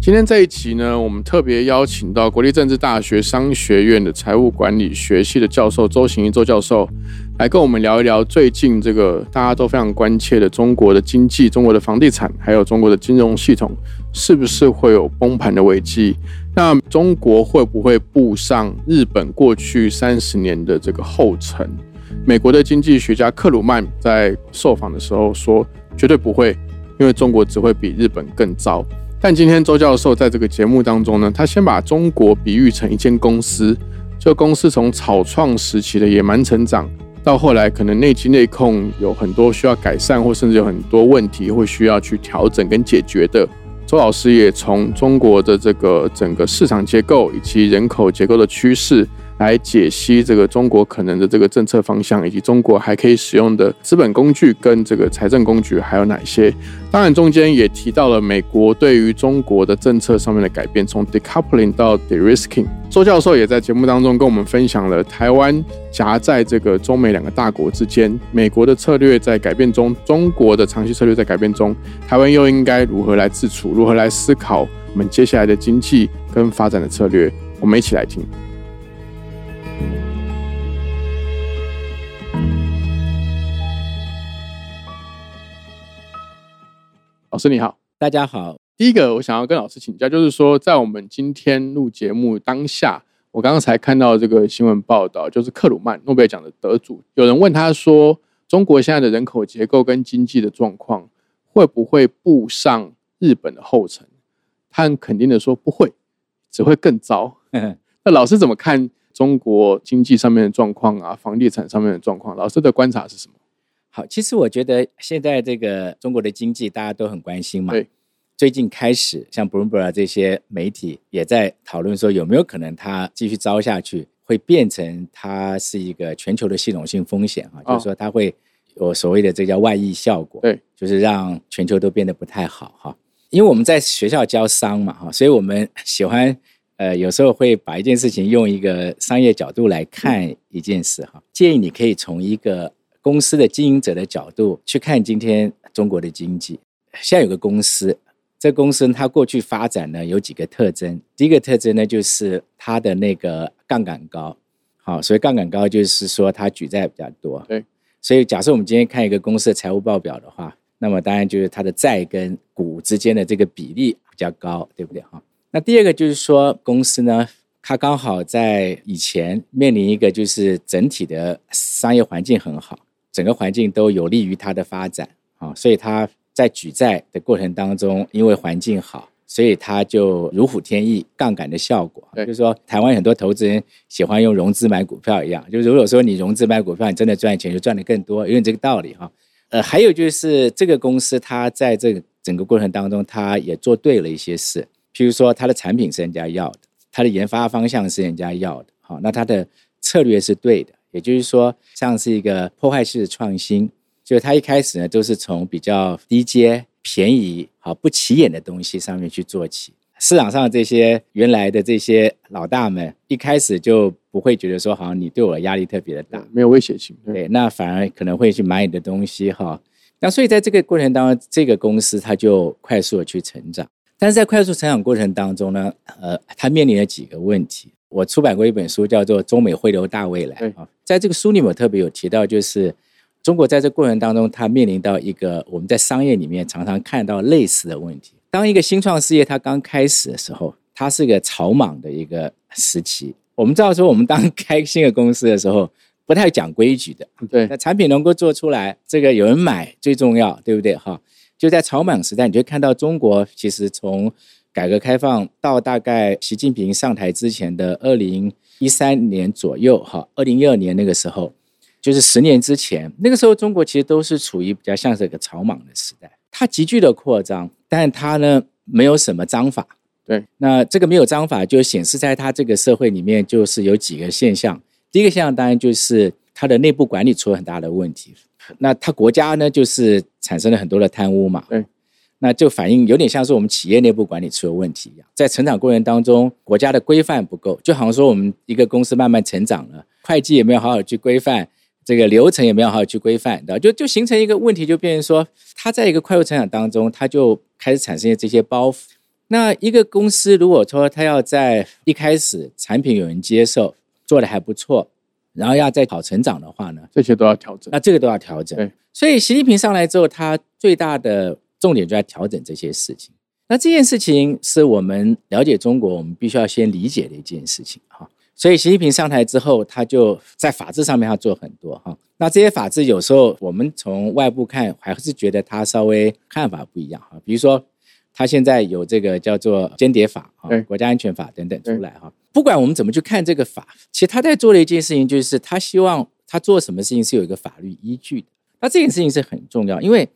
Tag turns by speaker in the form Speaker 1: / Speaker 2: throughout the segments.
Speaker 1: 今天这一期呢，我们特别邀请到国立政治大学商学院的财务管理学系的教授周行一周教授，来跟我们聊一聊最近这个大家都非常关切的中国的经济、中国的房地产，还有中国的金融系统，是不是会有崩盘的危机？那中国会不会步上日本过去三十年的这个后尘？美国的经济学家克鲁曼在受访的时候说，绝对不会，因为中国只会比日本更糟。但今天周教授在这个节目当中呢，他先把中国比喻成一间公司，这公司从草创时期的野蛮成长，到后来可能内机内控有很多需要改善，或甚至有很多问题会需要去调整跟解决的。周老师也从中国的这个整个市场结构以及人口结构的趋势。来解析这个中国可能的这个政策方向，以及中国还可以使用的资本工具跟这个财政工具还有哪些？当然，中间也提到了美国对于中国的政策上面的改变，从 decoupling 到 de-risking。周教授也在节目当中跟我们分享了台湾夹在这个中美两个大国之间，美国的策略在改变中，中国的长期策略在改变中，台湾又应该如何来自处，如何来思考我们接下来的经济跟发展的策略？我们一起来听。老师你好，
Speaker 2: 大家好。
Speaker 1: 第一个我想要跟老师请教，就是说在我们今天录节目当下，我刚刚才看到这个新闻报道，就是克鲁曼诺贝尔奖的得主，有人问他说，中国现在的人口结构跟经济的状况会不会步上日本的后尘？他很肯定的说不会，只会更糟。那老师怎么看中国经济上面的状况啊，房地产上面的状况？老师的观察是什么？
Speaker 2: 好，其实我觉得现在这个中国的经济大家都很关心嘛。
Speaker 1: 对，
Speaker 2: 最近开始像 Bloomberg 这些媒体也在讨论说，有没有可能它继续招下去，会变成它是一个全球的系统性风险啊？就是说它会有所谓的这叫外溢效果，
Speaker 1: 对，
Speaker 2: 就是让全球都变得不太好哈。因为我们在学校教商嘛哈，所以我们喜欢呃有时候会把一件事情用一个商业角度来看一件事哈。建议你可以从一个公司的经营者的角度去看今天中国的经济。现在有个公司，这公司它过去发展呢有几个特征。第一个特征呢就是它的那个杠杆高，好，所以杠杆高就是说它举债比较多。
Speaker 1: 对，
Speaker 2: 所以假设我们今天看一个公司的财务报表的话，那么当然就是它的债跟股之间的这个比例比较高，对不对哈？那第二个就是说公司呢。它刚好在以前面临一个就是整体的商业环境很好，整个环境都有利于它的发展啊，所以它在举债的过程当中，因为环境好，所以它就如虎添翼，杠杆的效果。就是说，台湾很多投资人喜欢用融资买股票一样，就是如果说你融资买股票，你真的赚钱就赚的更多，有点这个道理哈。呃，还有就是这个公司它在这个整个过程当中，它也做对了一些事，譬如说它的产品是人家要的。它的研发方向是人家要的，好，那它的策略是对的，也就是说，像是一个破坏式的创新，就是它一开始呢都是从比较低阶、便宜、好不起眼的东西上面去做起。市场上这些原来的这些老大们，一开始就不会觉得说，好像你对我压力特别的大，
Speaker 1: 没有威胁性，
Speaker 2: 对，那反而可能会去买你的东西，哈。那所以在这个过程当中，这个公司它就快速的去成长。但是在快速成长过程当中呢，呃，它面临了几个问题。我出版过一本书，叫做《中美汇流大未来》啊，在这个书里面特别有提到，就是中国在这过程当中，它面临到一个我们在商业里面常常看到类似的问题。当一个新创事业它刚开始的时候，它是一个草莽的一个时期。我们知道说，我们当开新的公司的时候，不太讲规矩的，
Speaker 1: 对，
Speaker 2: 那产品能够做出来，这个有人买最重要，对不对？哈。就在草莽时代，你就看到中国其实从改革开放到大概习近平上台之前的二零一三年左右，哈，二零一二年那个时候，就是十年之前，那个时候中国其实都是处于比较像是一个草莽的时代，它急剧的扩张，但它呢没有什么章法，
Speaker 1: 对，
Speaker 2: 那这个没有章法就显示在它这个社会里面，就是有几个现象。第一个现象当然就是它的内部管理出了很大的问题。那他国家呢，就是产生了很多的贪污嘛。
Speaker 1: 对。
Speaker 2: 那就反映有点像是我们企业内部管理出了问题一样，在成长过程当中，国家的规范不够，就好像说我们一个公司慢慢成长了，会计也没有好好去规范，这个流程也没有好好去规范，然后？就就形成一个问题，就变成说，它在一个快速成长当中，它就开始产生这些包袱。那一个公司如果说它要在一开始产品有人接受，做的还不错，然后要再跑成长的话呢，
Speaker 1: 这些都要调整。
Speaker 2: 那这个都要调整。
Speaker 1: 对，
Speaker 2: 所以习近平上来之后，他最大的。重点就在调整这些事情。那这件事情是我们了解中国，我们必须要先理解的一件事情哈。所以习近平上台之后，他就在法治上面要做很多哈。那这些法治有时候我们从外部看，还是觉得他稍微看法不一样哈。比如说，他现在有这个叫做间谍法啊、国家安全法等等出来哈。不管我们怎么去看这个法，其实他在做的一件事情，就是他希望他做什么事情是有一个法律依据的。那这件事情是很重要，因为。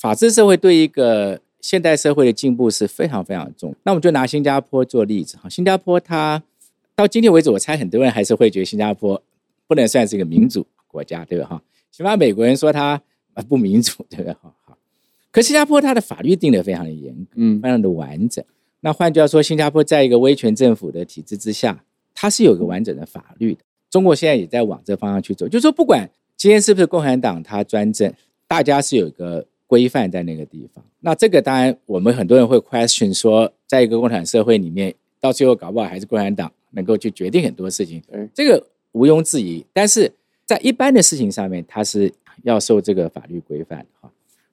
Speaker 2: 法治社会对一个现代社会的进步是非常非常重。那我们就拿新加坡做例子哈，新加坡它到今天为止，我猜很多人还是会觉得新加坡不能算是一个民主国家，对吧？哈，起码美国人说它不民主，对不对？哈，好。可新加坡它的法律定得非常的严格，嗯，非常的完整。那换句话说，新加坡在一个威权政府的体制之下，它是有个完整的法律的。中国现在也在往这方向去走，就是说，不管今天是不是共产党它专政，大家是有一个。规范在那个地方，那这个当然我们很多人会 question 说，在一个共产社会里面，到最后搞不好还是共产党能够去决定很多事情，这个毋庸置疑。但是在一般的事情上面，它是要受这个法律规范的哈。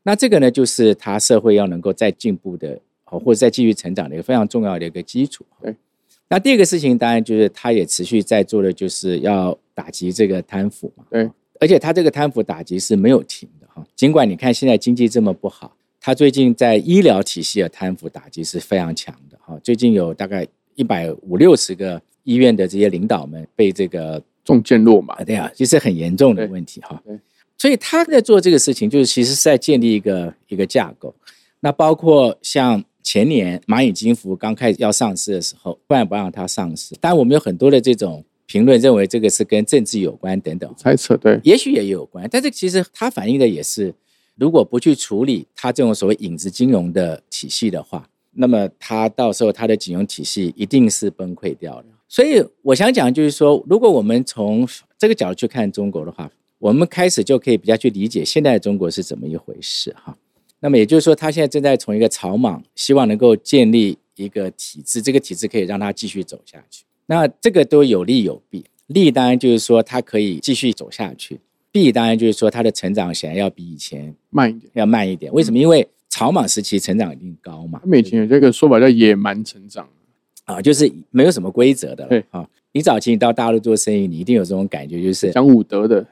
Speaker 2: 那这个呢，就是他社会要能够再进步的，或者再继续成长的一个非常重要的一个基础。
Speaker 1: 对。
Speaker 2: 那第二个事情，当然就是他也持续在做的，就是要打击这个贪腐嘛。
Speaker 1: 对。
Speaker 2: 而且他这个贪腐打击是没有停的哈。尽管你看现在经济这么不好，他最近在医疗体系的贪腐打击是非常强的哈。最近有大概一百五六十个医院的这些领导们被这个
Speaker 1: 中箭落马，
Speaker 2: 对啊，其实很严重的问题哈。所以他在做这个事情，就是其实是在建立一个一个架构。那包括像前年蚂蚁金服刚开始要上市的时候，不然不让它上市。当然我们有很多的这种。评论认为这个是跟政治有关等等
Speaker 1: 猜测，对，
Speaker 2: 也许也有关，但是其实它反映的也是，如果不去处理它这种所谓影子金融的体系的话，那么它到时候它的金融体系一定是崩溃掉的。所以我想讲就是说，如果我们从这个角度去看中国的话，我们开始就可以比较去理解现在的中国是怎么一回事哈。那么也就是说，他现在正在从一个草莽，希望能够建立一个体制，这个体制可以让他继续走下去。那这个都有利有弊，利当然就是说它可以继续走下去，弊当然就是说它的成长显然要比以前
Speaker 1: 慢一点，
Speaker 2: 要慢一点。为什么？因为草莽时期成长一定高嘛。
Speaker 1: 以前有这个说法叫野蛮成长
Speaker 2: 啊，就是没有什么规则的。
Speaker 1: 对
Speaker 2: 啊，你早期你到大陆做生意，你一定有这种感觉，就是
Speaker 1: 讲武德的，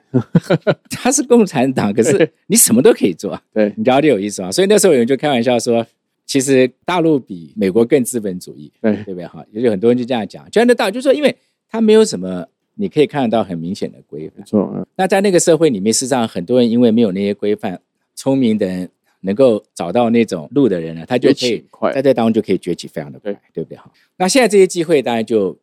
Speaker 2: 他是共产党，可是你什么都可以做。
Speaker 1: 对，
Speaker 2: 你了解有意思吗？所以那时候有人就开玩笑说。其实大陆比美国更资本主义，
Speaker 1: 对
Speaker 2: 对不对？哈，也有很多人就这样讲，就像那道，就说因为他没有什么你可以看得到很明显的规范。
Speaker 1: 错。
Speaker 2: 那在那个社会里面，事实上很多人因为没有那些规范，聪明的人能够找到那种路的人呢，他就可以在这当中就可以崛起非常的快，对不对？哈。那现在这些机会当然就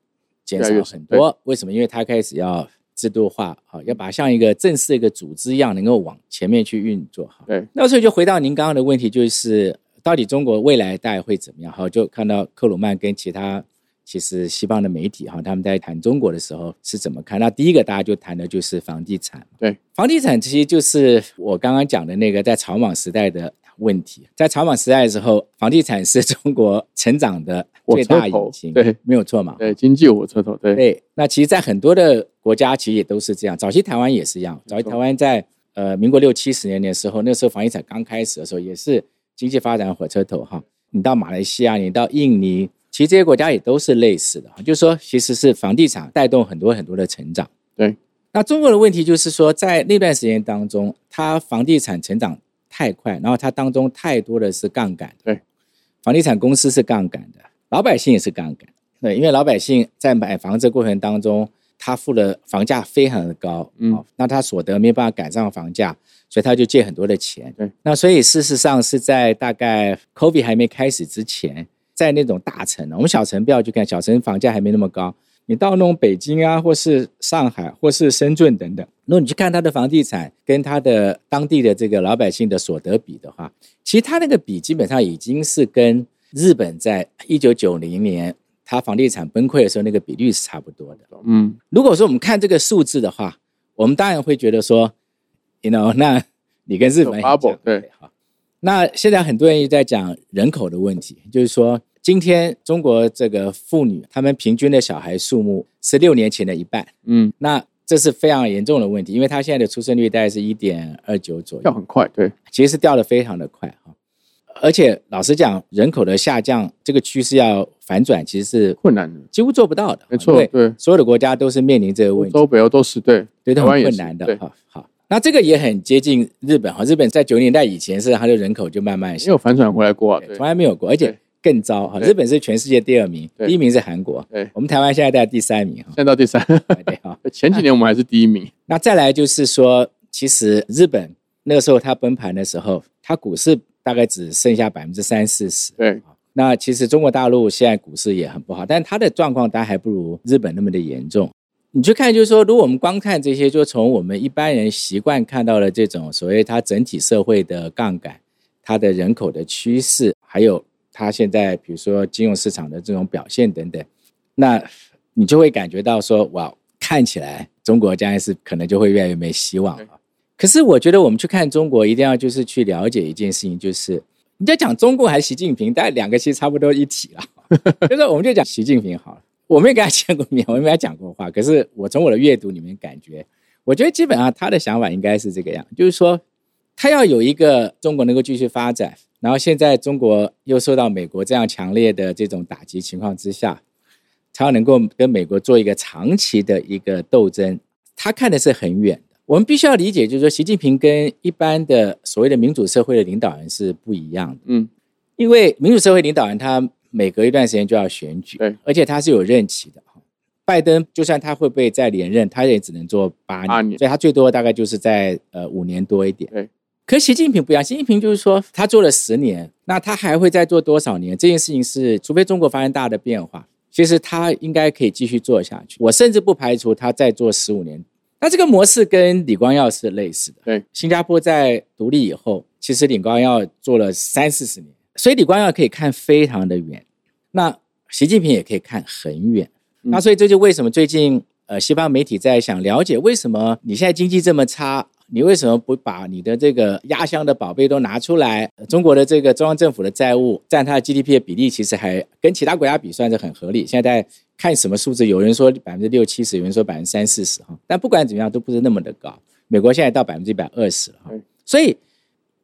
Speaker 2: 减少很多。为什么？因为他开始要制度化，哈，要把像一个正式一个组织一样，能够往前面去运作，哈。
Speaker 1: 对。
Speaker 2: 那所以就回到您刚刚的问题，就是。到底中国未来大概会怎么样？好，就看到克鲁曼跟其他其实西方的媒体哈，他们在谈中国的时候是怎么看？那第一个大家就谈的就是房地产。
Speaker 1: 对，
Speaker 2: 房地产其实就是我刚刚讲的那个在草莽时代的问题。在草莽时代的时候，房地产是中国成长的最大引擎，
Speaker 1: 对，
Speaker 2: 没有错嘛。
Speaker 1: 对，经济火车头。对，
Speaker 2: 对。那其实，在很多的国家，其实也都是这样。早期台湾也是一样。早期台湾在呃民国六七十年的时候，那时候房地产刚开始的时候，也是。经济发展火车头哈，你到马来西亚，你到印尼，其实这些国家也都是类似的哈，就是说其实是房地产带动很多很多的成长。
Speaker 1: 对，
Speaker 2: 那中国的问题就是说，在那段时间当中，它房地产成长太快，然后它当中太多的是杠杆。
Speaker 1: 对，
Speaker 2: 房地产公司是杠杆的，老百姓也是杠杆。对，因为老百姓在买房子过程当中。他付的房价非常的高，嗯，那他所得没办法赶上房价，所以他就借很多的钱。
Speaker 1: 对，
Speaker 2: 那所以事实上是在大概 COVID 还没开始之前，在那种大城，我们小城不要去看，小城房价还没那么高。你到那种北京啊，或是上海，或是深圳等等，如果你去看它的房地产跟它的当地的这个老百姓的所得比的话，其实它那个比基本上已经是跟日本在一九九零年它房地产崩溃的时候那个比率是差不多的。
Speaker 1: 嗯，
Speaker 2: 如果说我们看这个数字的话，我们当然会觉得说，you know，那你跟日本
Speaker 1: 对
Speaker 2: 好。那现在很多人也在讲人口的问题，就是说，今天中国这个妇女她们平均的小孩数目是六年前的一半，
Speaker 1: 嗯，
Speaker 2: 那这是非常严重的问题，因为她现在的出生率大概是一点二九左右，
Speaker 1: 掉很快，对，
Speaker 2: 其实是掉的非常的快哈。而且老实讲，人口的下降这个趋势要反转，其实是
Speaker 1: 困难的，
Speaker 2: 几乎做不到的。
Speaker 1: 没错对
Speaker 2: 所有的国家都是面临这个问题。
Speaker 1: 欧洲、北欧都是对，
Speaker 2: 对，都很困难的。
Speaker 1: 对
Speaker 2: 好，好，那这个也很接近日本哈。日本在九十年代以前是它的人口就慢慢
Speaker 1: 没有反转回来过啊，
Speaker 2: 从来没有过，而且
Speaker 1: 对
Speaker 2: 更糟哈。日本是全世界第二名，第一名是韩国，
Speaker 1: 对，
Speaker 2: 我们台湾现在在第三名哈。
Speaker 1: 现在到第三，
Speaker 2: 对哈。
Speaker 1: 前几年我们还是第一名，
Speaker 2: 那再来就是说，其实日本那个时候它崩盘的时候，它股市大概只剩下百分之三四十。
Speaker 1: 对，
Speaker 2: 那其实中国大陆现在股市也很不好，但它的状况当然还不如日本那么的严重。你去看，就是说，如果我们光看这些，就从我们一般人习惯看到的这种所谓它整体社会的杠杆、它的人口的趋势，还有它现在比如说金融市场的这种表现等等，那你就会感觉到说，哇，看起来中国将来是可能就会越来越没希望
Speaker 1: 对
Speaker 2: 了。可是我觉得我们去看中国，一定要就是去了解一件事情，就是你在讲中共还是习近平，大概两个其实差不多一体了。就是我们就讲习近平好了，我没有跟他见过面，我也没跟他讲过话，可是我从我的阅读里面感觉，我觉得基本上他的想法应该是这个样，就是说他要有一个中国能够继续发展，然后现在中国又受到美国这样强烈的这种打击情况之下，他要能够跟美国做一个长期的一个斗争，他看的是很远的。我们必须要理解，就是说，习近平跟一般的所谓的民主社会的领导人是不一样的。
Speaker 1: 嗯，
Speaker 2: 因为民主社会领导人他每隔一段时间就要选举，
Speaker 1: 对，
Speaker 2: 而且他是有任期的。拜登就算他会不会再连任，他也只能做八年，
Speaker 1: 八年
Speaker 2: 所以他最多大概就是在呃五年多一点。
Speaker 1: 对，
Speaker 2: 可习近平不一样，习近平就是说他做了十年，那他还会再做多少年？这件事情是，除非中国发生大的变化，其实他应该可以继续做下去。我甚至不排除他再做十五年。那这个模式跟李光耀是类似的。
Speaker 1: 对，
Speaker 2: 新加坡在独立以后，其实李光耀做了三四十年，所以李光耀可以看非常的远，那习近平也可以看很远。
Speaker 1: 嗯
Speaker 2: 那所以这就为什么最近呃西方媒体在想了解为什么你现在经济这么差，你为什么不把你的这个压箱的宝贝都拿出来？呃中国的这个中央政府的债务占它的 GDP 的比例，其实还跟其他国家比算是很合理。现在在看什么数字，有人说百分之六七十，有人说百分之三四十哈，但不管怎么样都不是那么的高。美国现在到百分之一百二十了哈，所以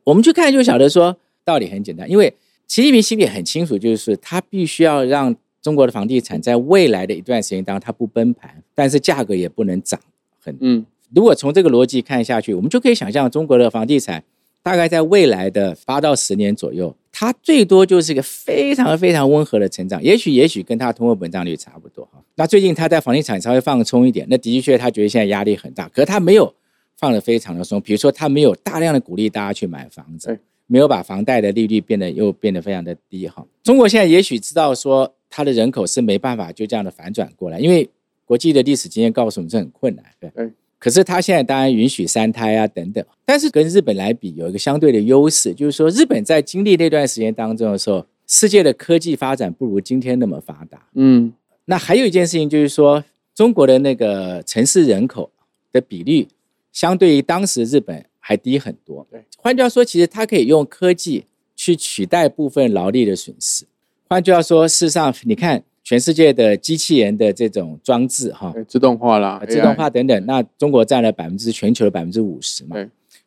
Speaker 2: 我们去看就晓得说道理很简单，因为习近平心里很清楚，就是他必须要让中国的房地产在未来的一段时间当中它不崩盘，但是价格也不能涨很
Speaker 1: 嗯，
Speaker 2: 如果从这个逻辑看下去，我们就可以想象中国的房地产大概在未来的八到十年左右，它最多就是一个非常非常温和的成长，也许也许跟它通货膨胀率差不多哈。那最近它在房地产稍微放松一点，那的确他觉得现在压力很大，可是他没有放得非常的松，比如说他没有大量的鼓励大家去买房子，没有把房贷的利率变得又变得非常的低哈。中国现在也许知道说它的人口是没办法就这样的反转过来，因为国际的历史经验告诉我们这很困难，对。
Speaker 1: 对
Speaker 2: 可是他现在当然允许三胎啊等等，但是跟日本来比有一个相对的优势，就是说日本在经历那段时间当中的时候，世界的科技发展不如今天那么发达。
Speaker 1: 嗯，
Speaker 2: 那还有一件事情就是说，中国的那个城市人口的比率，相对于当时日本还低很多。
Speaker 1: 对，
Speaker 2: 换句话说，其实它可以用科技去取代部分劳力的损失。换句话说，事实上你看全世界的机器人的这种装置，哈，
Speaker 1: 自动化啦，
Speaker 2: 呃自动化等等，那中国占了百分之全球的百分之五十嘛，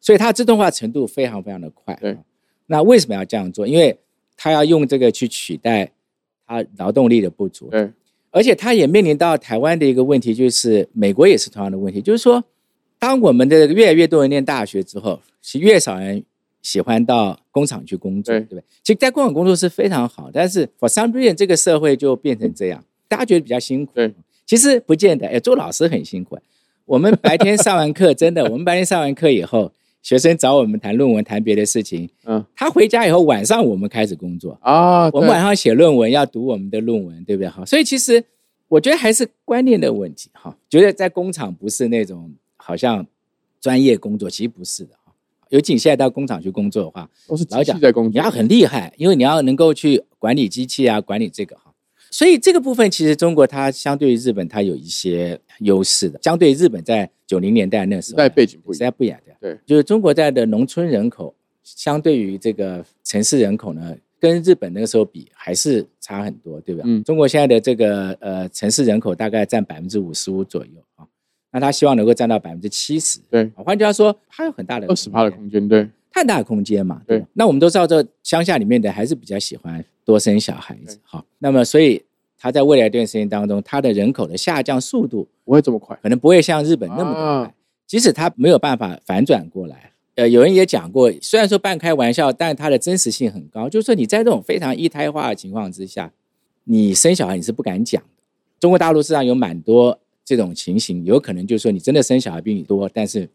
Speaker 2: 所以它自动化程度非常非常的快。
Speaker 1: 对，
Speaker 2: 那为什么要这样做？因为它要用这个去取代它劳动力的不足。
Speaker 1: 对
Speaker 2: 而且它也面临到台湾的一个问题，就是美国也是同样的问题，就是说，当我们的越来越多人念大学之后，其实越少人喜欢到工厂去工作，
Speaker 1: 对
Speaker 2: 对不对？其实，在工厂工作是非常好，但是 for some reason 这个社会就变成这样，大家觉得比较辛苦。
Speaker 1: 对，
Speaker 2: 其实不见得，哎，做老师很辛苦。我们白天上完课，真的，我们白天上完课以后，学生找我们谈论文、谈别的事情，
Speaker 1: 嗯
Speaker 2: 他回家以后，晚上我们开始工作。
Speaker 1: 啊，
Speaker 2: 我们晚上写论文要读我们的论文，对不对？好，所以其实我觉得还是观念的问题哈。觉得在工厂不是那种好像专业工作，其实不是的哈。尤其你现在到工厂去工作的话，
Speaker 1: 都是机
Speaker 2: 老讲
Speaker 1: 器在工作，
Speaker 2: 你要很厉害，因为你要能够去管理机器啊，管理这个哈。所以这个部分其实中国它相对于日本它有一些优势的，相对于日本在九零年代那时候
Speaker 1: 时代背景不一样。
Speaker 2: 不一样的。
Speaker 1: 对，
Speaker 2: 就是中国在的农村人口相对于这个城市人口呢，跟日本那个时候比还是差很多，对吧？
Speaker 1: 嗯
Speaker 2: 中国现在的这个呃城市人口大概占百分之五十五左右啊，那他希望能够占到百分之七十。
Speaker 1: 对，
Speaker 2: 换句话说，它有很大的
Speaker 1: 二十趴的
Speaker 2: 空间，
Speaker 1: 对，
Speaker 2: 太大的空间嘛。
Speaker 1: 对
Speaker 2: 那我们都知道，这乡下里面的还是比较喜欢多生小孩子
Speaker 1: 对。
Speaker 2: 好，那么所以他在未来一段时间当中，他的人口的下降速度
Speaker 1: 不会这么快。
Speaker 2: 可能不会像日本那么的快，
Speaker 1: 啊
Speaker 2: 即使他没有办法反转过来。呃，有人也讲过，虽然说半开玩笑，但它的真实性很高。就是说你在这种非常一胎化的情况之下，你生小孩你是不敢讲的。中国大陆市场有蛮多这种情形，有可能就是说你真的生小孩比你多，但是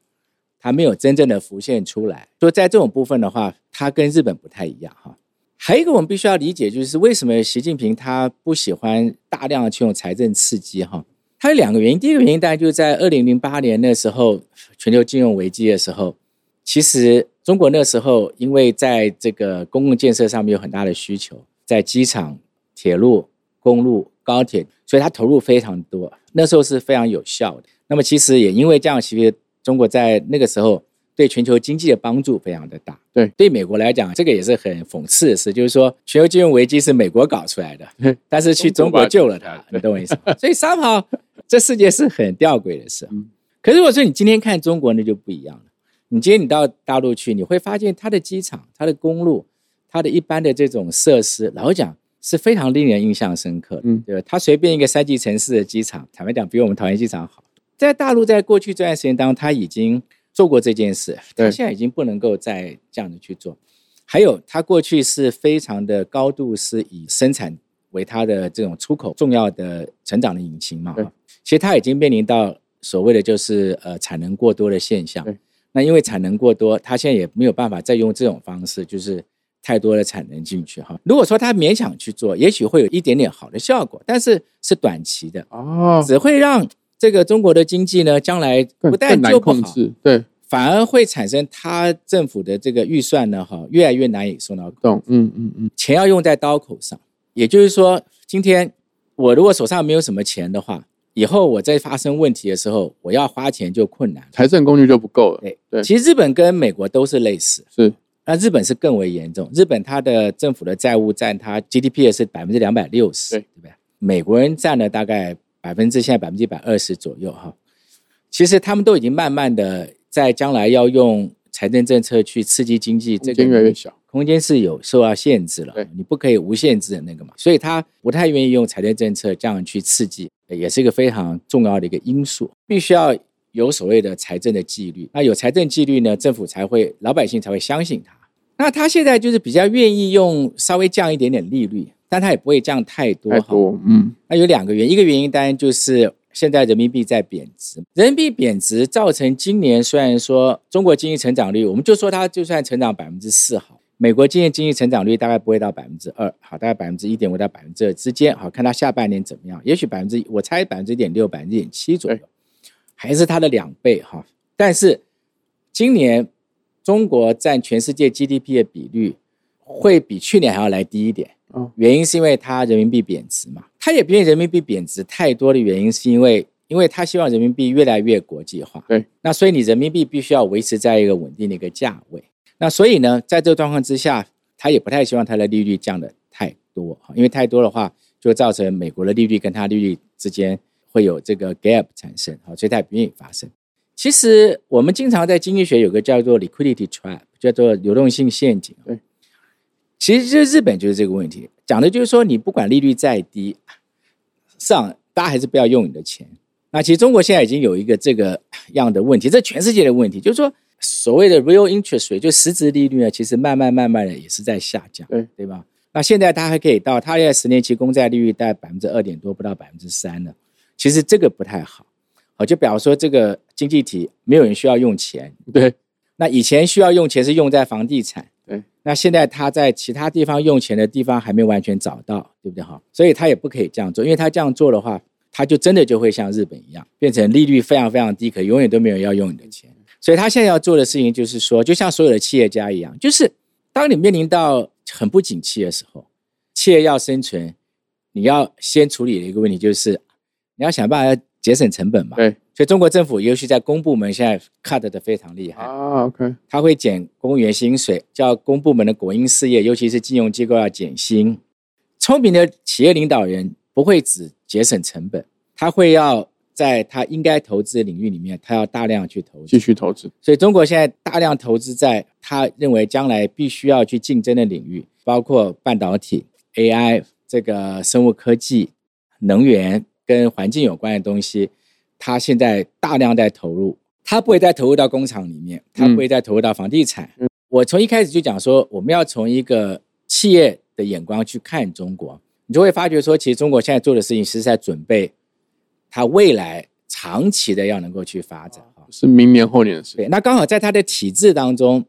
Speaker 2: 它没有真正的浮现出来。所以在这种部分的话，它跟日本不太一样哈。还有一个我们必须要理解，就是为什么习近平他不喜欢大量的去用财政刺激哈？它有两个原因。第一个原因当然就是在二零零八年那时候全球金融危机的时候，其实中国那时候因为在这个公共建设上面有很大的需求，在机场、铁路、公路、高铁，所以它投入非常多。那时候是非常有效的。那么其实也因为这样，其实中国在那个时候对全球经济的帮助非常的大。
Speaker 1: 对，
Speaker 2: 对美国来讲，这个也是很讽刺的事，就是说全球金融危机是美国搞出来的，但是去中国救了它，你懂我意思吗？所以三好，这世界是很吊诡的事。
Speaker 1: 嗯
Speaker 2: 可是如果说你今天看中国，那就不一样了。你今天你到大陆去，你会发现它的机场、它的公路、它的一般的这种设施，老实讲是非常令人印象深刻的。
Speaker 1: 嗯
Speaker 2: 对吧？它随便一个三级城市的机场，坦白讲比我们桃园机场好。在大陆，在过去这段时间当中，他已经做过这件事，他
Speaker 1: 对
Speaker 2: 现在已经不能够再这样的去做。还有，他过去是非常的高度是以生产为他的这种出口重要的成长的引擎嘛。
Speaker 1: 对
Speaker 2: 其实他已经面临到所谓的就是呃产能过多的现象
Speaker 1: 对。
Speaker 2: 那因为产能过多，他现在也没有办法再用这种方式，就是太多的产能进去哈。如果说他勉强去做，也许会有一点点好的效果，但是是短期的，
Speaker 1: 哦，
Speaker 2: 只会让这个中国的经济呢，将来不但
Speaker 1: 更难
Speaker 2: 救不好，
Speaker 1: 对，
Speaker 2: 反而会产生他政府的这个预算呢，哈，越来越难以受到控制。
Speaker 1: 懂，嗯嗯嗯，
Speaker 2: 钱要用在刀口上。也就是说，今天我如果手上没有什么钱的话，以后我在发生问题的时候，我要花钱就困难。
Speaker 1: 财政工具就不够了，
Speaker 2: 对
Speaker 1: 对。
Speaker 2: 其实日本跟美国都是类似，
Speaker 1: 是，
Speaker 2: 那日本是更为严重。日本它的政府的债务占它 GDP 的是百分之两百六十，
Speaker 1: 对
Speaker 2: 对不对？美国人占了大概百分之现在百分之一百二十左右哈。其实他们都已经慢慢的在将来要用财政政策去刺激经济，这
Speaker 1: 空间越来
Speaker 2: 个
Speaker 1: 越小，
Speaker 2: 空间是有受到限制了
Speaker 1: 对，
Speaker 2: 你不可以无限制的那个嘛，所以他不太愿意用财政政策这样去刺激，也是一个非常重要的一个因素，必须要有所谓的财政的纪律。那有财政纪律呢，政府才会，老百姓才会相信他。那他现在就是比较愿意用稍微降一点点利率，但他也不会降太多哈。
Speaker 1: 太多，嗯，
Speaker 2: 那有两个原因，一个原因当然就是现在人民币在贬值，人民币贬值造成今年虽然说中国经济成长率，我们就说它就算成长百分之四好，美国今年经济成长率大概不会到百分之二，好，大概百分之一点五到百分之二之间，好看它下半年怎么样，也许百分之我猜百分之一点六、百分之一点七左右
Speaker 1: 对，
Speaker 2: 还是它的两倍哈。但是今年中国占全世界 GDP 的比率会比去年还要来低一点。
Speaker 1: 嗯，
Speaker 2: 原因是因为它人民币贬值嘛，它也不愿意人民币贬值太多的原因，是因为因为它希望人民币越来越国际化。
Speaker 1: 对，
Speaker 2: 那所以你人民币必须要维持在一个稳定的一个价位。那所以呢，在这个状况之下，他也不太希望它的利率降的太多，因为太多的话，就会造成美国的利率跟它利率之间会有这个 gap 产生，好，所以它也不愿意发生。其实我们经常在经济学有个叫做 liquidity trap，叫做流动性陷阱。
Speaker 1: 对，
Speaker 2: 其实就日本就是这个问题，讲的就是说你不管利率再低，上大家还是不要用你的钱。那其实中国现在已经有一个这个样的问题，这全世界的问题，就是说所谓的 real interest rate 就实质利率呢，其实慢慢慢慢的也是在下降，
Speaker 1: 对
Speaker 2: 对吧？那现在它还可以到，它现在十年期公债利率大概百分之二点多，不到百分之三了。其实这个不太好，好就比方说这个经济体没有人需要用钱，
Speaker 1: 对，
Speaker 2: 那以前需要用钱是用在房地产，
Speaker 1: 对，
Speaker 2: 那现在他在其他地方用钱的地方还没完全找到，对不对？哈？所以他也不可以这样做，因为他这样做的话，他就真的就会像日本一样，变成利率非常非常低，可永远都没有人要用你的钱。所以他现在要做的事情就是说，就像所有的企业家一样，就是当你面临到很不景气的时候，企业要生存，你要先处理的一个问题就是你要想办法节省成本嘛。
Speaker 1: 对
Speaker 2: 所以中国政府尤其在公部门现在 cut 的非常厉害，
Speaker 1: 啊，OK，
Speaker 2: 他会减公务员薪水，叫公部门的国营事业，尤其是金融机构要减薪。聪明的企业领导人不会只节省成本，他会要在他应该投资的领域里面，他要大量去投
Speaker 1: 继。续投资，
Speaker 2: 所以中国现在大量投资在他认为将来必须要去竞争的领域，包括半导体、AI、这个生物科技、能源跟环境有关的东西，他现在大量在投入。他不会再投入到工厂里面，他不会再投入到房地产。我从一开始就讲说，我们要从一个企业的眼光去看中国，你就会发觉说，其实中国现在做的事情是在准备它未来长期的要能够去发展啊。
Speaker 1: 是明年后年的事。
Speaker 2: 对，那刚好在他的体制当中，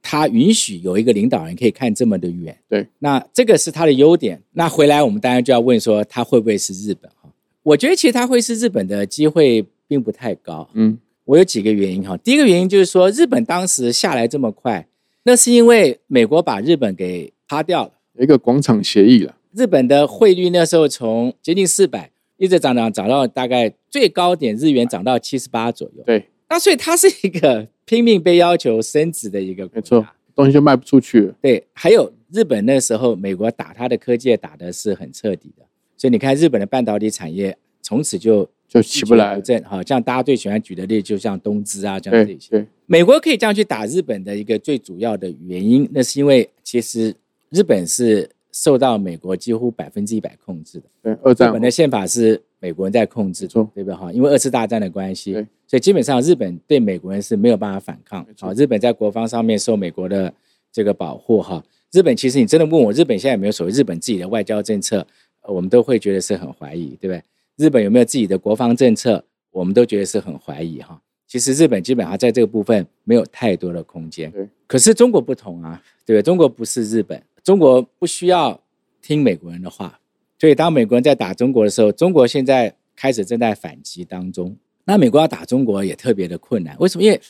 Speaker 2: 他允许有一个领导人可以看这么的远。
Speaker 1: 对，
Speaker 2: 那这个是他的优点。那回来我们当然就要问说，他会不会是日本哈？我觉得其实它会是日本的机会并不太高。
Speaker 1: 嗯，
Speaker 2: 我有几个原因哈。第一个原因就是说，日本当时下来这么快，那是因为美国把日本给趴掉了。
Speaker 1: 一个广场协议了，
Speaker 2: 日本的汇率那时候从接近四百，一直涨涨涨到大概最高点，日元涨到七十八左右。
Speaker 1: 对，
Speaker 2: 那所以它是一个拼命被要求升值的一个国
Speaker 1: 没错。东西就卖不出去了。
Speaker 2: 对，还有日本那时候美国打它的科技也打的是很彻底的，所以你看日本的半导体产业从此就
Speaker 1: 就起不来
Speaker 2: 一蹶振。好，像大家最喜欢举的例子，就像东芝啊这样这些。美国可以这样去打日本的一个最主要的原因，那是因为其实日本是受到美国几乎百分之一百控制的。
Speaker 1: 对，二战
Speaker 2: 日本的宪法是美国人在控制对不对哈？因为二次大战的关系，所以基本上日本对美国人是没有办法反抗好，日本在国防上面受美国的这个保护哈。日本其实你真的问我，日本现在有没有所谓日本自己的外交政策，呃我们都会觉得是很怀疑，对不对？日本有没有自己的国防政策，我们都觉得是很怀疑哈。其实日本基本上在这个部分没有太多的空间。
Speaker 1: 对，
Speaker 2: 可是中国不同啊，对不对？中国不是日本，中国不需要听美国人的话，所以当美国人在打中国的时候，中国现在开始正在反击当中。那美国要打中国也特别的困难，为什么？因为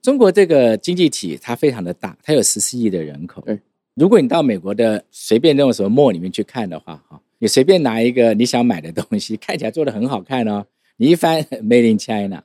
Speaker 2: 中国这个经济体它非常的大，它有十四亿的人口。
Speaker 1: 对，
Speaker 2: 如果你到美国的随便那种什么 mall 里面去看的话，哈，你随便拿一个你想买的东西，看起来做的很好看哦，你一翻 Made in China，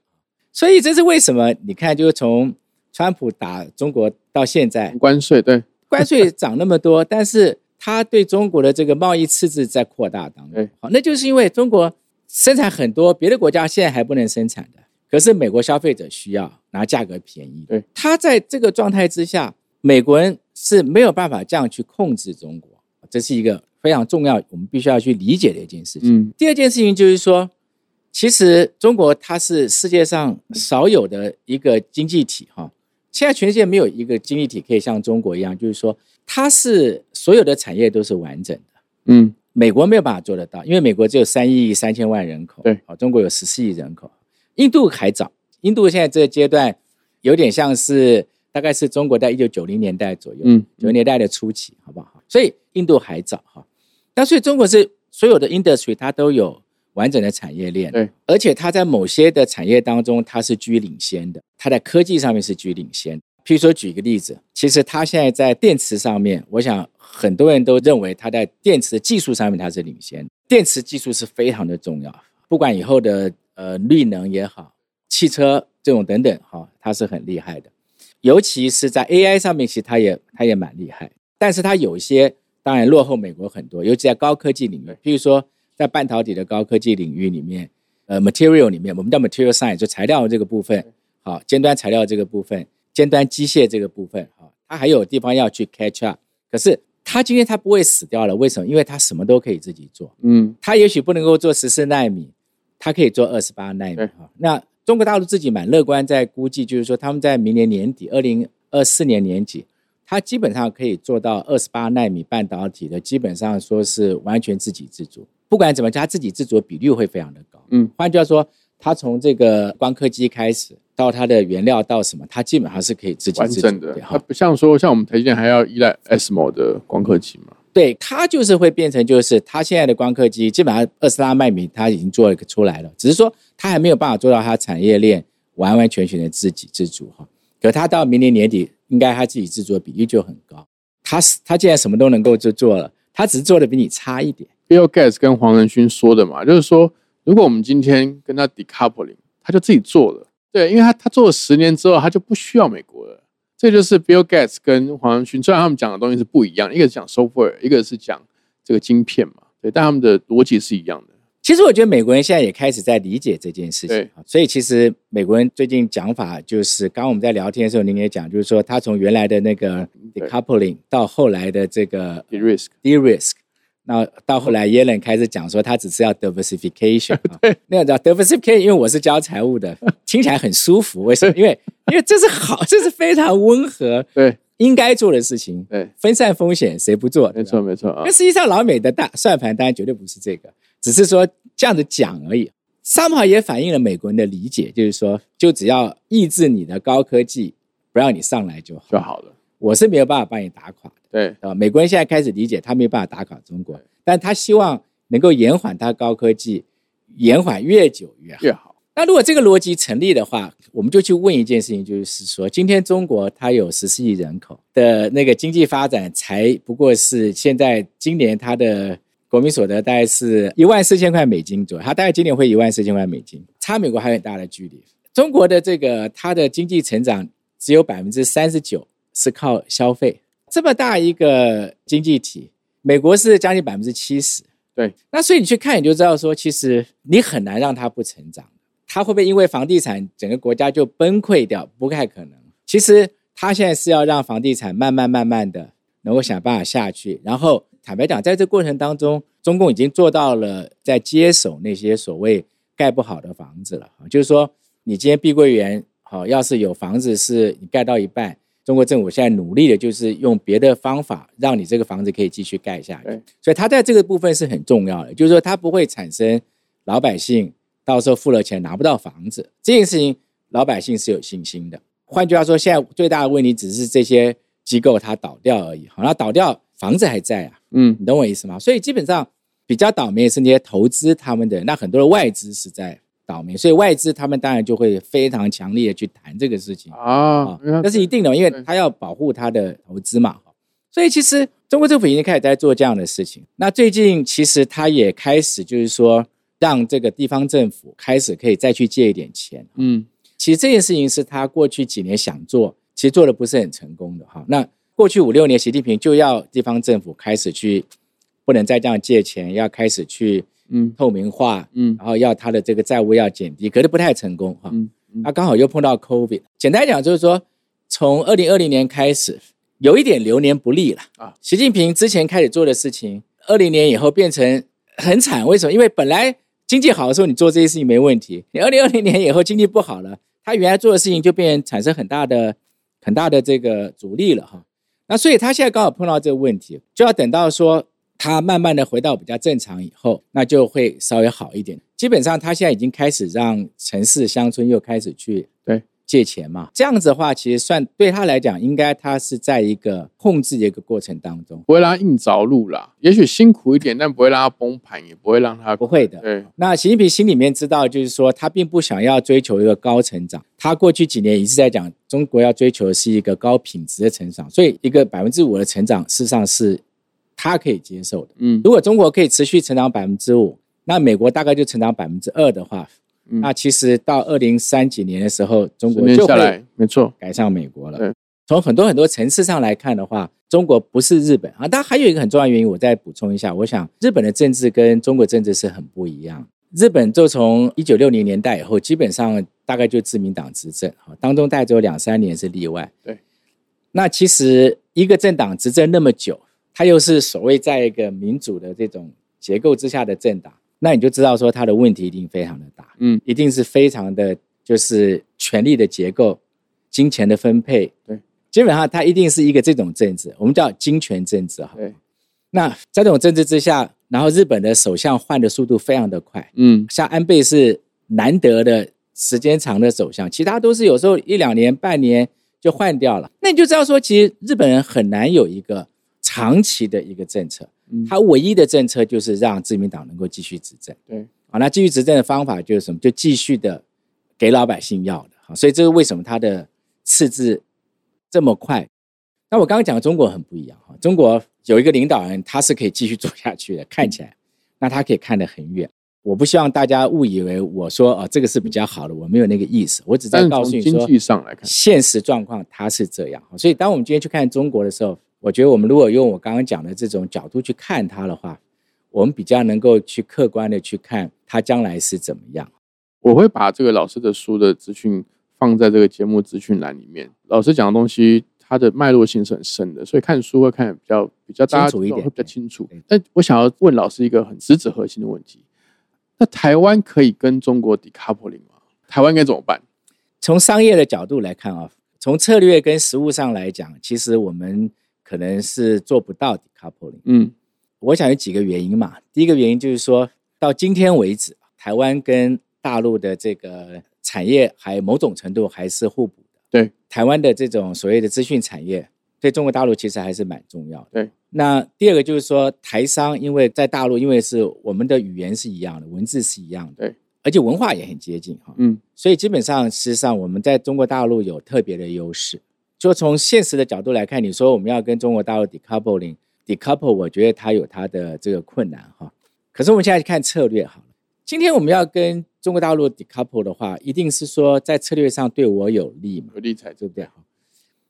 Speaker 2: 所以这是为什么？你看，就是从川普打中国到现在，
Speaker 1: 关税对
Speaker 2: 关税涨那么多，但是他对中国的这个贸易赤字在扩大当中
Speaker 1: 对。
Speaker 2: 好，那就是因为中国生产很多，别的国家现在还不能生产的，可是美国消费者需要拿价格便宜。
Speaker 1: 对，
Speaker 2: 他在这个状态之下，美国人是没有办法这样去控制中国，这是一个非常重要，我们必须要去理解的一件事情。
Speaker 1: 嗯，
Speaker 2: 第二件事情就是说，其实中国它是世界上少有的一个经济体哈。现在全世界没有一个经济体可以像中国一样，就是说它是所有的产业都是完整的。
Speaker 1: 嗯，
Speaker 2: 美国没有办法做得到，因为美国只有三亿三千万人口，
Speaker 1: 对
Speaker 2: 好，中国有十四亿人口，印度还早，印度现在这个阶段有点像是大概是中国在一九九零年代左右，
Speaker 1: 嗯
Speaker 2: 九零年代的初期，好不好？所以印度还早哈，那所以中国是所有的 industry 它都有完整的产业链，
Speaker 1: 对，
Speaker 2: 而且它在某些的产业当中它是居领先的，它在科技上面是居领先。譬如说，举一个例子，其实它现在在电池上面，我想很多人都认为它在电池的技术上面它是领先。电池技术是非常的重要，不管以后的呃绿能也好，汽车这种等等哈、它是很厉害的。尤其是在 AI 上面，其实它也它也蛮厉害，但是它有一些当然落后美国很多，尤其在高科技领域，譬如说在半导体的高科技领域里面，呃，material 里面，我们叫 material science 就材料这个部分，好，尖端材料这个部分，尖端机械这个部分，好，它还有地方要去 catch up，可是它今天它不会死掉了，为什么？因为它什么都可以自己做，
Speaker 1: 嗯，
Speaker 2: 它也许不能够做十四纳米，它可以做二十八纳米
Speaker 1: 对
Speaker 2: 哈。那中国大陆自己蛮乐观，在估计就是说他们在明年年底，二零二四年年底，它基本上可以做到二十八纳米半导体的，基本上说是完全自给自足。不管怎么讲，它自给自足的比率会非常的高。
Speaker 1: 嗯，
Speaker 2: 换句话说，它从这个光刻机开始到它的原料到什么，它基本上是可以自给自足
Speaker 1: 的，它不像说像我们台积电还要依赖 SMO 的光刻机嘛，
Speaker 2: 对，它就是会变成，就是它现在的光刻机，基本上二十八纳米它已经做出来了，只是说它还没有办法做到它产业链完完全全的自给自足哈。可它到明年年底，应该他自己制作比例就很高。他是他既然什么都能够就做了，他只是做的比你差一点。
Speaker 1: Bill Gates 跟黄仁勋说的嘛，就是说，如果我们今天跟他 decoupling，他就自己做了。对，因为他他做了十年之后，他就不需要美国了。这就是 Bill Gates 跟黄仁勋，虽然他们讲的东西是不一样，一个是讲 software，一个是讲这个晶片嘛，对，但他们的逻辑是一样的。
Speaker 2: 其实我觉得美国人现在也开始在理解这件事情
Speaker 1: 对，
Speaker 2: 所以其实美国人最近讲法就是，刚刚我们在聊天的时候，您也讲，就是说他从原来的那个
Speaker 1: 对。
Speaker 2: decoupling 到后来的这个
Speaker 1: De
Speaker 2: risk，de-risk，那到后来耶伦开始讲说他只是要 diversification，那个叫 diversification，因为我是教财务的，听起来很舒服，为什么？因为因为这是好，这是非常温和
Speaker 1: 对。
Speaker 2: 应该做的事情，
Speaker 1: 对，
Speaker 2: 分散风险谁不做？
Speaker 1: 没错没错啊。
Speaker 2: 那，实际上老美的大算盘当然绝对不是这个，只是说这样子讲而已。三跑也反映了美国人的理解，就是说，就只要抑制你的高科技，不让你上来就好。
Speaker 1: 就好了。
Speaker 2: 我是没有办法把你打垮的。
Speaker 1: 对
Speaker 2: 啊，美国人现在开始理解，他没有办法打垮中国，但他希望能够延缓他高科技，延缓越久越好。
Speaker 1: 越好，
Speaker 2: 那如果这个逻辑成立的话，我们就去问一件事情，就是说，今天中国它有十四亿人口的那个经济发展，才不过是现在今年它的国民所得大概是一万四千块美金左右，它大概今年会一万四千块美金，差美国还有很大的距离。中国的这个它的经济成长只有百分之三十九是靠消费，这么大一个经济体，美国是将近百分之七十。
Speaker 1: 对，
Speaker 2: 那所以你去看，你就知道说，其实你很难让它不成长。它会不会因为房地产整个国家就崩溃掉？不太可能。其实它现在是要让房地产慢慢慢慢的能够想办法下去。然后坦白讲，在这过程当中，中共已经做到了在接手那些所谓盖不好的房子了。就是说，你今天碧桂园好，要是有房子是你盖到一半，中国政府现在努力的就是用别的方法让你这个房子可以继续盖下去
Speaker 1: 对。
Speaker 2: 所以它在这个部分是很重要的，就是说它不会产生老百姓到时候付了钱拿不到房子这件事情，老百姓是有信心的。换句话说，现在最大的问题只是这些机构它倒掉而已。好，那倒掉房子还在啊，
Speaker 1: 嗯，
Speaker 2: 你懂我意思吗？所以基本上比较倒霉的是那些投资他们的，那很多的外资是在倒霉，所以外资他们当然就会非常强烈的去谈这个事情。
Speaker 1: 啊，
Speaker 2: 那是一定的，因为他要保护他的投资嘛。所以其实中国政府已经开始在做这样的事情。那最近其实他也开始就是说，让这个地方政府开始可以再去借一点钱。
Speaker 1: 嗯，
Speaker 2: 其实这件事情是他过去几年想做，其实做的不是很成功的哈。那过去五六年，习近平就要地方政府开始去，不能再这样借钱，要开始去
Speaker 1: 嗯
Speaker 2: 透明化，
Speaker 1: 嗯
Speaker 2: 然后要他的这个债务要减低，可是不太成功哈。
Speaker 1: 嗯嗯
Speaker 2: 那刚好又碰到 COVID。简单讲就是说，从二零二零年开始，有一点流年不利了
Speaker 1: 啊
Speaker 2: 习近平之前开始做的事情，二零年以后变成很惨。为什么？因为本来经济好的时候，你做这些事情没问题。你二零二零年以后经济不好了，他原来做的事情就变产生很大的、很大的这个阻力了哈。那所以他现在刚好碰到这个问题，就要等到说他慢慢的回到比较正常以后，那就会稍微好一点。基本上他现在已经开始让城市乡村又开始去
Speaker 1: 对
Speaker 2: 借钱嘛，这样子的话，其实算对他来讲，应该他是在一个控制的一个过程当中，
Speaker 1: 不会让他硬着陆啦，也许辛苦一点，但不会让他崩盘，也不会让他
Speaker 2: 不会的。
Speaker 1: 对。
Speaker 2: 那习近平心里面知道，就是说他并不想要追求一个高成长，他过去几年一直在讲中国要追求的是一个高品质的成长，所以一个百分之五的成长，事实上是他可以接受的。
Speaker 1: 嗯。
Speaker 2: 如果中国可以持续成长百分之五，那美国大概就成长百分之二的话，
Speaker 1: 嗯
Speaker 2: 那其实到二零三几年的时候，中国就会
Speaker 1: 没错，
Speaker 2: 赶上美国了。
Speaker 1: 对，
Speaker 2: 从很多很多层次上来看的话，中国不是日本啊。当然还有一个很重要的原因，我再补充一下，我想日本的政治跟中国政治是很不一样。日本就从一九六零年代以后，基本上大概就自民党执政，啊，当中大概只有两三年是例外。
Speaker 1: 对，
Speaker 2: 那其实一个政党执政那么久，它又是所谓在一个民主的这种结构之下的政党，那你就知道说他的问题一定非常的大，
Speaker 1: 嗯，
Speaker 2: 一定是非常的就是权力的结构、金钱的分配，
Speaker 1: 对，
Speaker 2: 基本上他一定是一个这种政治，我们叫金权政治哈。
Speaker 1: 对，
Speaker 2: 那在这种政治之下，然后日本的首相换的速度非常的快，
Speaker 1: 嗯
Speaker 2: 像安倍是难得的时间长的首相，其他都是有时候一两年、半年就换掉了。那你就知道说，其实日本人很难有一个长期的一个政策，
Speaker 1: 嗯
Speaker 2: 它唯一的政策就是让自民党能够继续执政。
Speaker 1: 对，
Speaker 2: 好，那继续执政的方法就是什么？就继续的给老百姓要的。好，所以这是为什么他的赤字这么快。那我刚刚讲的中国很不一样哈，中国有一个领导人，他是可以继续做下去的，看起来，那他可以看得很远。我不希望大家误以为我说哦这个是比较好的，我没有那个意思，我只在告诉你说，经
Speaker 1: 济上来看，
Speaker 2: 现实状况它是这样。所以当我们今天去看中国的时候，我觉得我们如果用我刚刚讲的这种角度去看它的话，我们比较能够去客观的去看它将来是怎么样。
Speaker 1: 我会把这个老师的书的资讯放在这个节目资讯栏里面。老师讲的东西，它的脉络性是很深的，所以看书会看得比较比较大家
Speaker 2: 清楚一点
Speaker 1: 会比较清楚
Speaker 2: 对。
Speaker 1: 但我想要问老师一个很实质核心的问题：那台湾可以跟中国 decoupling 吗？台湾应该怎么办？
Speaker 2: 从商业的角度来看啊，从策略跟实务上来讲，其实我们可能是做不到 decoupling。
Speaker 1: 嗯
Speaker 2: 我想有几个原因嘛。第一个原因就是说到今天为止，台湾跟大陆的这个产业还某种程度还是互补的。
Speaker 1: 对，
Speaker 2: 台湾的这种所谓的资讯产业，对中国大陆其实还是蛮重要的。
Speaker 1: 对。
Speaker 2: 那第二个就是说，台商因为在大陆，因为是我们的语言是一样的，文字是一样的，
Speaker 1: 对，
Speaker 2: 而且文化也很接近哈。
Speaker 1: 嗯
Speaker 2: 所以基本上，事实上我们在中国大陆有特别的优势。就从现实的角度来看，你说我们要跟中国大陆 decoupling，decouple，我觉得它有它的这个困难哈。可是我们现在看策略好了，今天我们要跟中国大陆 decouple 的话，一定是说在策略上对我有利嘛，
Speaker 1: 有利才
Speaker 2: 对不对？哈。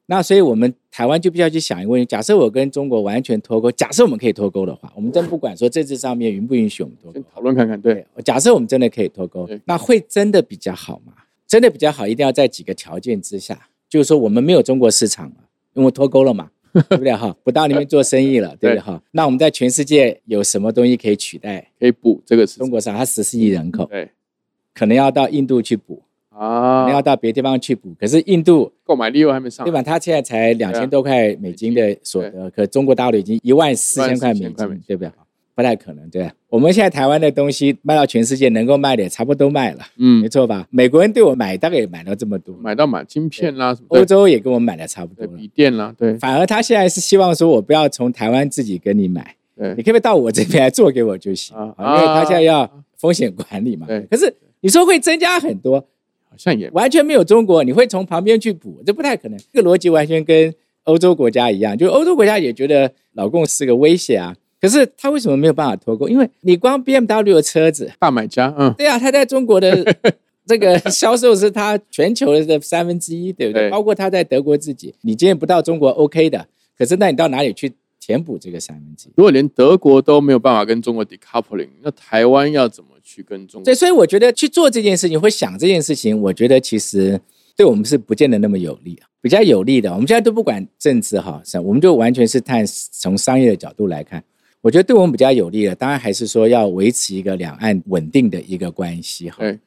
Speaker 2: 那所以我们台湾就必须要去想一个问题：假设我跟中国完全脱钩，假设我们可以脱钩的话，我们真不管说政治上面允不允许我们脱钩
Speaker 1: 先，讨论看看。对，
Speaker 2: 对，假设我们真的可以脱钩，那会真的比较好吗？真的比较好，一定要在几个条件之下，就是说我们没有中国市场了，因为脱钩了嘛，对不对哈？不到那边做生意了，对不对哈？那我们在全世界有什么东西可以取代
Speaker 1: 可以补这个市场。
Speaker 2: 中国市场？它十四亿人口，
Speaker 1: 对
Speaker 2: 可能要到印度去补，可能要
Speaker 1: 啊，
Speaker 2: 到别地方去补。可是印度
Speaker 1: 购买力又还没上来，
Speaker 2: 对吧？它现在才两千多块美金的所得，可中国大陆已经一万四千块美
Speaker 1: 14,000块美金，
Speaker 2: 金对不对？不太可能，对吧。我们现在台湾的东西卖到全世界，能够卖的也差不多卖了。
Speaker 1: 嗯
Speaker 2: 没，错吧？美国人对我买大概也买到这么多，
Speaker 1: 买到买晶片啦
Speaker 2: 欧洲也跟我买的差不多
Speaker 1: 笔电啦，对
Speaker 2: 反而他现在是希望说，我不要从台湾自己跟你买，你
Speaker 1: 对
Speaker 2: 可不可以到我这边来做给我就行？
Speaker 1: 啊
Speaker 2: 啊因为他现在要风险管理嘛。
Speaker 1: 对
Speaker 2: 可是你说会增加很多，
Speaker 1: 好像也
Speaker 2: 完全没有中国，你会从旁边去补，这不太可能。这个逻辑完全跟欧洲国家一样，就欧洲国家也觉得老共是个威胁啊。可是他为什么没有办法脱钩？因为你光 BMW 的车子，
Speaker 1: 大买家，嗯，
Speaker 2: 对啊，他在中国的 这个销售是他全球的三分之一，对不对？
Speaker 1: 对
Speaker 2: 包括他在德国自己，你今天不到中国 OK 的，可是那你到哪里去填补这个三分之一？
Speaker 1: 如果连德国都没有办法跟中国 decoupling，那台湾要怎么去跟中国
Speaker 2: 对，？所以我觉得去做这件事情，会想这件事情，我觉得其实对我们是不见得那么有利啊，比较有利的。我们现在都不管政治哈，是我们就完全是看从商业的角度来看。我觉得对我们比较有利的，当然还是说要维持一个两岸稳定的一个关系哈。
Speaker 1: 对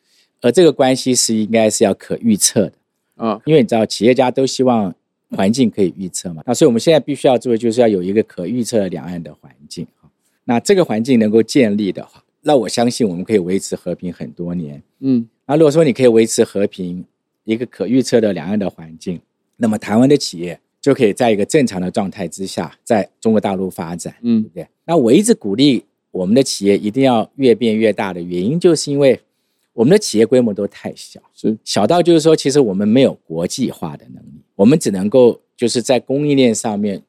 Speaker 2: 而这个关系是应该是要可预测的。
Speaker 1: 啊，
Speaker 2: 因为你知道，企业家都希望环境可以预测嘛，那所以我们现在必须要做的就是要有一个可预测的两岸的环境哈。那这个环境能够建立的话，那我相信我们可以维持和平很多年。
Speaker 1: 嗯，
Speaker 2: 那如果说你可以维持和平，一个可预测的两岸的环境，那么台湾的企业就可以在一个正常的状态之下，在中国大陆发展，嗯对
Speaker 1: 嗯
Speaker 2: 不对？那我一直鼓励我们的企业一定要越变越大的原因，就是因为我们的企业规模都太小。
Speaker 1: 是
Speaker 2: 小到就是说，其实我们没有国际化的能力，我们只能够就是在供应链上面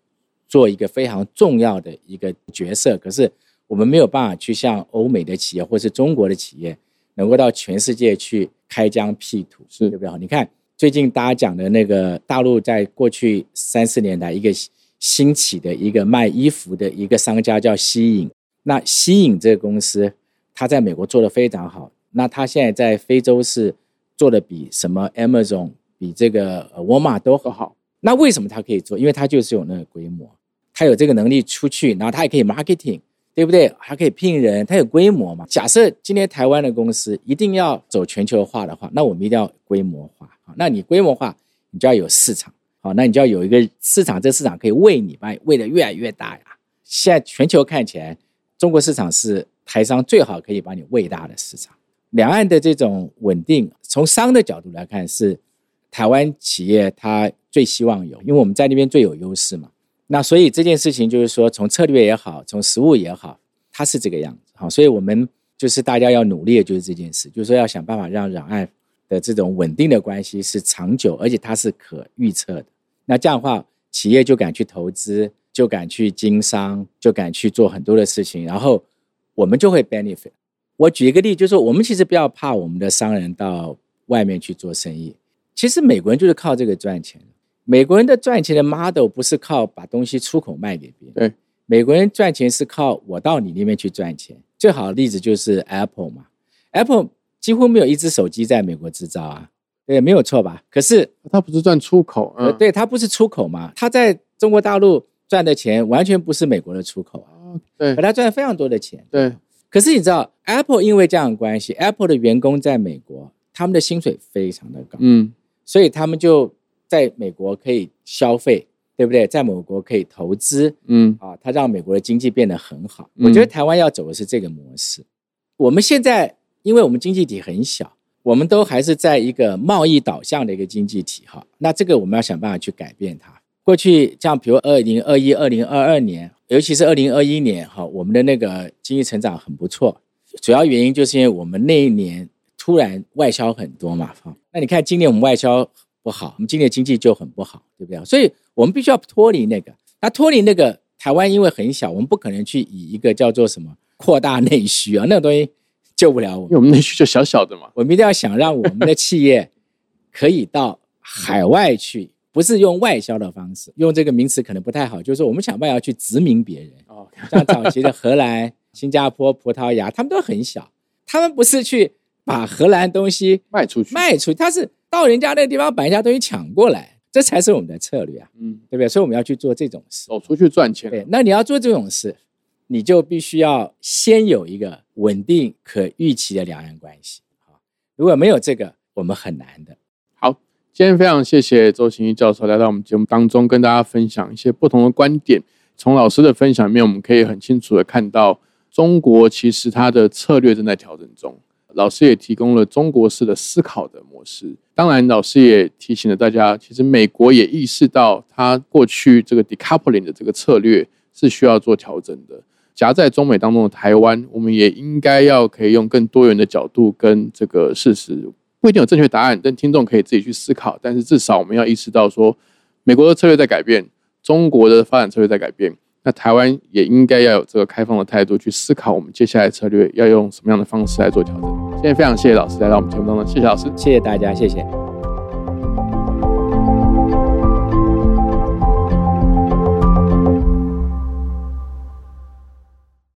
Speaker 2: 做一个非常重要的一个角色，可是我们没有办法去像欧美的企业或是中国的企业，能够到全世界去开疆辟土，
Speaker 1: 是
Speaker 2: 对不对？你看最近大家讲的那个大陆，在过去三四年来一个兴起的一个卖衣服的一个商家叫西影，那西影这个公司，它在美国做的非常好，那它现在在非洲是做的比什么 Amazon、比这个呃沃尔玛都好。
Speaker 1: 都好，
Speaker 2: 那为什么它可以做？因为它就是有那个规模，它有这个能力出去，然后它也可以 marketing，对不对？还可以聘人，它有规模嘛。假设今天台湾的公司一定要走全球化的话，那我们一定要规模化。好，那你规模化，你就要有市场。好，那你就要有一个市场，这个市场可以喂你，把你喂得越来越大呀。现在全球看起来，中国市场是台商最好可以把你喂大的市场。两岸的这种稳定，从商的角度来看，是台湾企业它最希望有，因为我们在那边最有优势嘛。那所以这件事情就是说，从策略也好，从实物也好，它是这个样子。好，所以我们就是大家要努力的就是这件事，就是说要想办法让两岸的这种稳定的关系是长久，而且它是可预测的。那这样的话，企业就敢去投资，就敢去经商，就敢去做很多的事情，然后我们就会 benefit。我举一个例，就是说我们其实不要怕我们的商人到外面去做生意，其实美国人就是靠这个赚钱。美国人的赚钱的 model 不是靠把东西出口卖给别人，
Speaker 1: 对，
Speaker 2: 美国人赚钱是靠我到你那边去赚钱。最好的例子就是 Apple 嘛，Apple 几乎没有一只手机在美国制造啊，对，没有错吧？可是
Speaker 1: 它不是赚出口，
Speaker 2: 呃，对，它不是出口嘛，它在中国大陆赚的钱完全不是美国的出口啊，
Speaker 1: 对，
Speaker 2: 可它赚了非常多的钱，
Speaker 1: 对。
Speaker 2: 可是你知道，Apple 因为这样的关系，Apple 的员工在美国，他们的薪水非常的高，嗯，所以他们就在美国可以消费，对不对？在美国可以投资，嗯，啊，它让美国的经济变得很好。我觉得台湾要走的是这个模式。我们现在，因为我们经济体很小，我们都还是在一个贸易导向的一个经济体，哈，那这个我们要想办法去改变它。过去像比如二零二一、二零二二年，尤其是二零二一年，哈，我们的那个经济成长很不错，主要原因就是因为我们那一年突然外销很多嘛，哈。那你看今年我们外销不好，我们今年经济就很不好，对不对？所以我们必须要脱离那个。那脱离那个，台湾因为很小，我们不可能去以一个叫做什么扩大内需啊，那个东西救不了我们。
Speaker 1: 因为我们内需就小小的嘛，
Speaker 2: 我们一定要想让我们的企业 可以到海外去。不是用外销的方式，用这个名词可能不太好。就是说，我们想办法去殖民别人。哦，像早期的荷兰、新加坡、葡萄牙，他们都很小，他们不是去把荷兰东西
Speaker 1: 卖出去，
Speaker 2: 卖出去，他是到人家那个地方把人家东西抢过来，这才是我们的策略啊。嗯，对不对？所以我们要去做这种事，
Speaker 1: 走出去赚钱。
Speaker 2: 对，那你要做这种事，你就必须要先有一个稳定、可预期的两岸关系。好，如果没有这个，我们很难的。
Speaker 1: 好今天非常谢谢周行一教授来到我们节目当中，跟大家分享一些不同的观点。从老师的分享里面，我们可以很清楚的看到，中国其实它的策略正在调整中。老师也提供了中国式的思考的模式。当然，老师也提醒了大家，其实美国也意识到，它过去这个 decoupling 的这个策略是需要做调整的。夹在中美当中的台湾，我们也应该要可以用更多元的角度跟这个事实。不一定有正确答案，但听众可以自己去思考。但是至少我们要意识到，说美国的策略在改变，中国的发展策略在改变，那台湾也应该要有这个开放的态度去思考，我们接下来策略要用什么样的方式来做调整。今天非常谢谢老师来到我们节目当中，谢谢老师，
Speaker 2: 谢谢大家，谢谢。